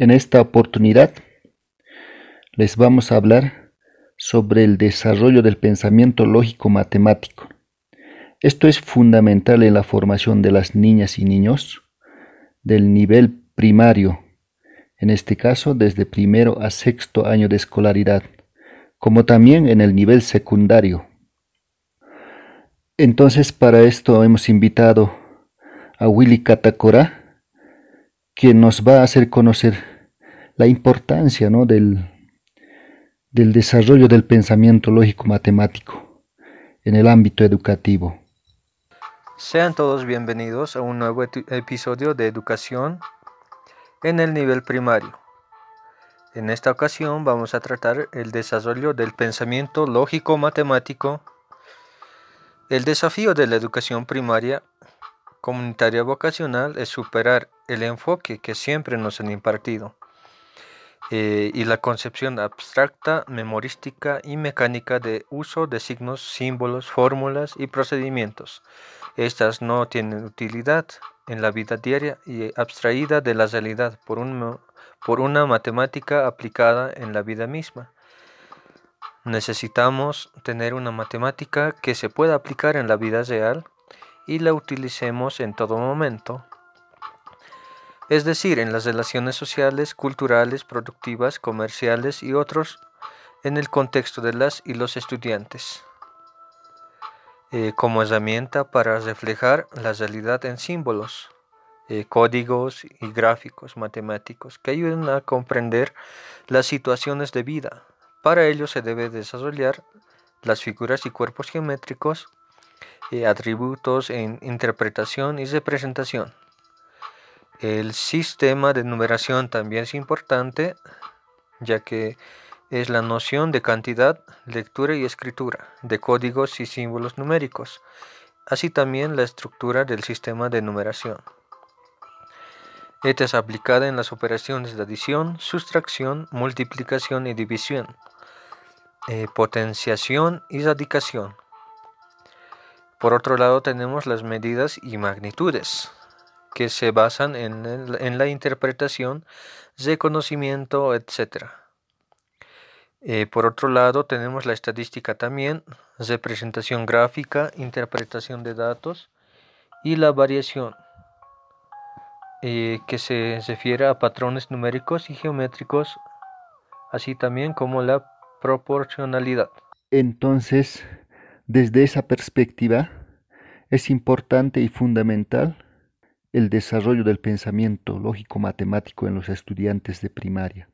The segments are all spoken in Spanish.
En esta oportunidad les vamos a hablar sobre el desarrollo del pensamiento lógico matemático. Esto es fundamental en la formación de las niñas y niños del nivel primario, en este caso desde primero a sexto año de escolaridad, como también en el nivel secundario. Entonces para esto hemos invitado a Willy Catacora, quien nos va a hacer conocer la importancia ¿no? del, del desarrollo del pensamiento lógico-matemático en el ámbito educativo. Sean todos bienvenidos a un nuevo episodio de educación en el nivel primario. En esta ocasión vamos a tratar el desarrollo del pensamiento lógico-matemático. El desafío de la educación primaria comunitaria vocacional es superar el enfoque que siempre nos han impartido eh, y la concepción abstracta, memorística y mecánica de uso de signos, símbolos, fórmulas y procedimientos. Estas no tienen utilidad en la vida diaria y abstraída de la realidad por, por una matemática aplicada en la vida misma. Necesitamos tener una matemática que se pueda aplicar en la vida real y la utilicemos en todo momento es decir, en las relaciones sociales, culturales, productivas, comerciales y otros en el contexto de las y los estudiantes, eh, como herramienta para reflejar la realidad en símbolos, eh, códigos y gráficos matemáticos que ayuden a comprender las situaciones de vida. Para ello se debe desarrollar las figuras y cuerpos geométricos, eh, atributos en interpretación y representación. El sistema de numeración también es importante, ya que es la noción de cantidad, lectura y escritura, de códigos y símbolos numéricos, así también la estructura del sistema de numeración. Esta es aplicada en las operaciones de adición, sustracción, multiplicación y división, eh, potenciación y radicación. Por otro lado tenemos las medidas y magnitudes que se basan en, la interpretación, reconocimiento, etc. Eh, por otro lado, tenemos la estadística también, representación gráfica, interpretación de datos y la variación, eh, que se refiere a patrones numéricos y geométricos, así también como la proporcionalidad. Entonces, desde esa perspectiva, es importante y fundamental el desarrollo del pensamiento lógico-matemático en los estudiantes de primaria.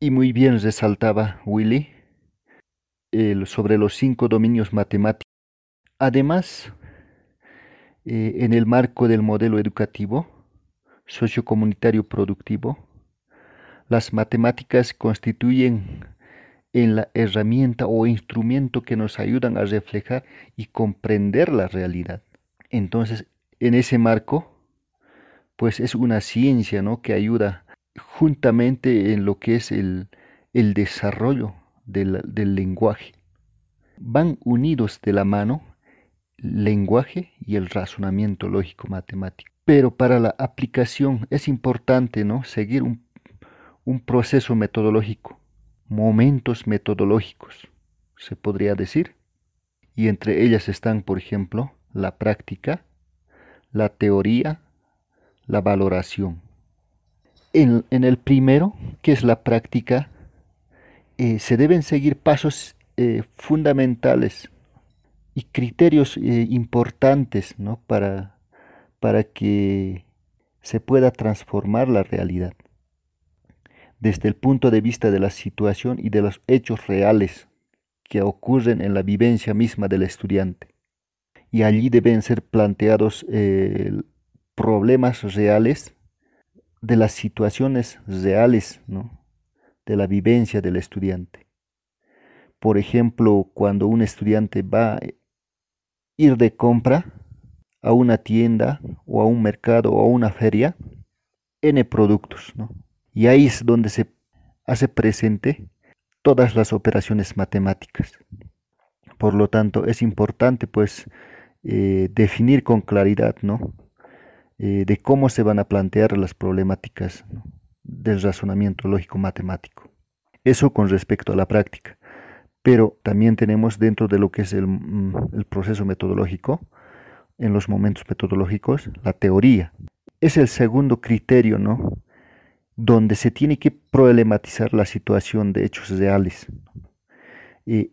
Y muy bien resaltaba Willy sobre los cinco dominios matemáticos. Además, eh, en el marco del modelo educativo sociocomunitario productivo, las matemáticas constituyen en la herramienta o instrumento que nos ayudan a reflejar y comprender la realidad. Entonces, en ese marco, pues es una ciencia ¿no? que ayuda juntamente en lo que es el, desarrollo del, del lenguaje. Van unidos de la mano el lenguaje y el razonamiento lógico matemático. Pero para la aplicación es importante ¿no? seguir un, un proceso metodológico, momentos metodológicos, se podría decir. Y entre ellas están, por ejemplo, la práctica, la teoría, la valoración. En, el primero, que es la práctica, eh, se deben seguir pasos eh, fundamentales y criterios eh, importantes para, para que se pueda transformar la realidad desde el punto de vista de la situación y de los hechos reales que ocurren en la vivencia misma del estudiante. Y allí deben ser planteados problemas reales, de las situaciones reales, de la vivencia del estudiante. Por ejemplo, cuando un estudiante va a ir de compra a una tienda o a un mercado o a una feria, N productos, Y ahí es donde se hace presente todas las operaciones matemáticas. Por lo tanto, es importante pues eh, definir con claridad, ¿no? Eh, de cómo se van a plantear las problemáticas del razonamiento lógico matemático. Eso con respecto a la práctica. Pero también tenemos dentro de lo que es el, mm, el proceso metodológico, en los momentos metodológicos, la teoría. Es el segundo criterio, ¿no? Donde se tiene que problematizar la situación de hechos reales.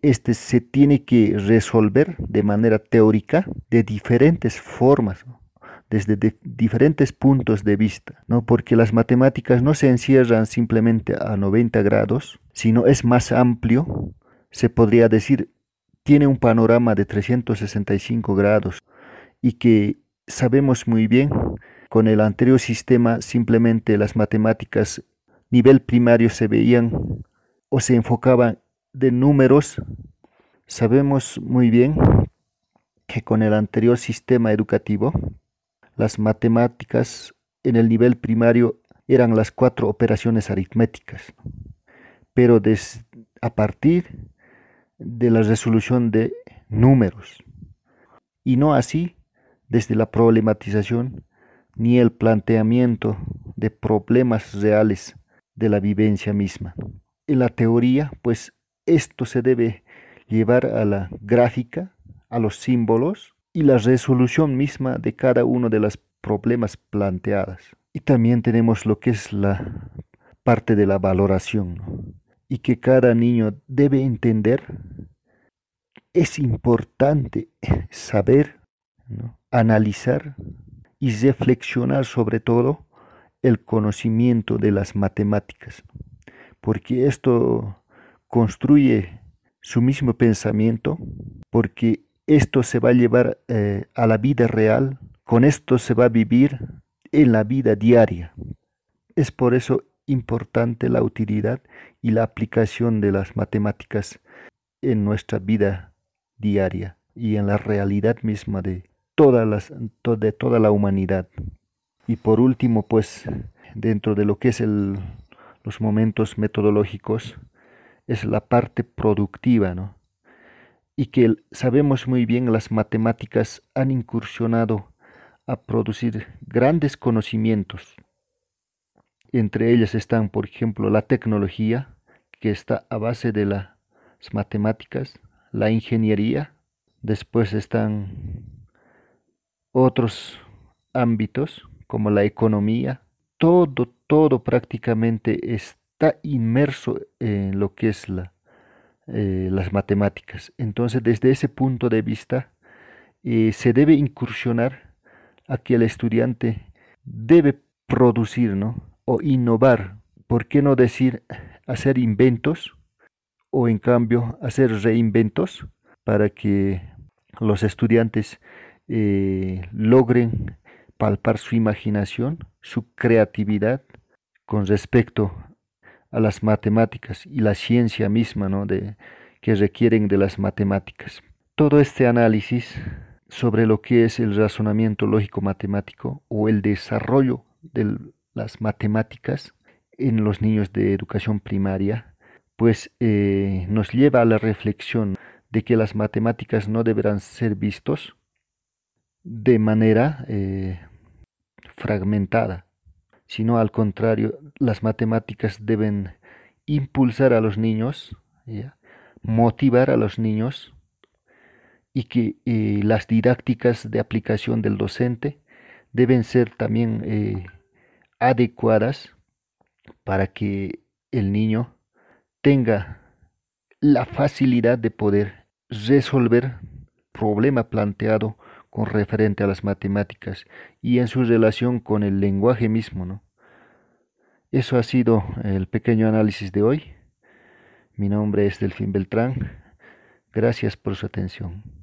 este se tiene que resolver de manera teórica de diferentes formas, desde diferentes puntos de vista, ¿no? porque las matemáticas no se encierran simplemente a 90 grados, sino es más amplio, se podría decir, tiene un panorama de 365 grados y que sabemos muy bien, con el anterior sistema simplemente las matemáticas nivel primario se veían o se enfocaban de números. Sabemos muy bien que con el anterior sistema educativo, las matemáticas en el nivel primario eran las cuatro operaciones aritméticas, pero a partir de la resolución de números, y no así desde la problematización ni el planteamiento de problemas reales de la vivencia misma. En la teoría, pues esto se debe llevar a la gráfica, a los símbolos y la resolución misma de cada uno de los problemas planteadas. Y también tenemos lo que es la parte de la valoración y que cada niño debe entender. Es importante saber analizar y reflexionar sobre todo el conocimiento de las matemáticas, porque esto construye su mismo pensamiento, porque esto se va a llevar eh, a la vida real, con esto se va a vivir en la vida diaria. Es por eso importante la utilidad y la aplicación de las matemáticas en nuestra vida diaria y en la realidad misma de, las, de toda la humanidad. Y por último, pues, dentro de lo que es el, los momentos metodológicos, es la parte productiva, ¿no? Y que sabemos muy bien las matemáticas han incursionado a producir grandes conocimientos. Entre ellas están, por ejemplo, la tecnología, que está a base de las matemáticas, la ingeniería, después están otros ámbitos como la economía, todo, todo prácticamente está inmerso en lo que es la, eh, las matemáticas. Entonces, desde ese punto de vista, eh, se debe incursionar a que el estudiante debe producir ¿no? o innovar. ¿Por qué no decir hacer inventos o en cambio hacer reinventos para que los estudiantes eh, logren palpar su imaginación, su creatividad con respecto a las matemáticas y la ciencia misma ¿no? de, que requieren de las matemáticas. Todo este análisis sobre lo que es el razonamiento lógico matemático o el desarrollo de las matemáticas en los niños de educación primaria, pues eh, nos lleva a la reflexión de que las matemáticas no deberán ser vistos de manera eh, fragmentada, sino al contrario, las matemáticas deben impulsar a los niños, motivar a los niños y que eh, las didácticas de aplicación del docente deben ser también eh, adecuadas para que el niño tenga la facilidad de poder resolver problema planteado con referente a las matemáticas y en su relación con el lenguaje mismo. ¿no? Eso ha sido el pequeño análisis de hoy. Mi nombre es Delfín Beltrán. Gracias por su atención.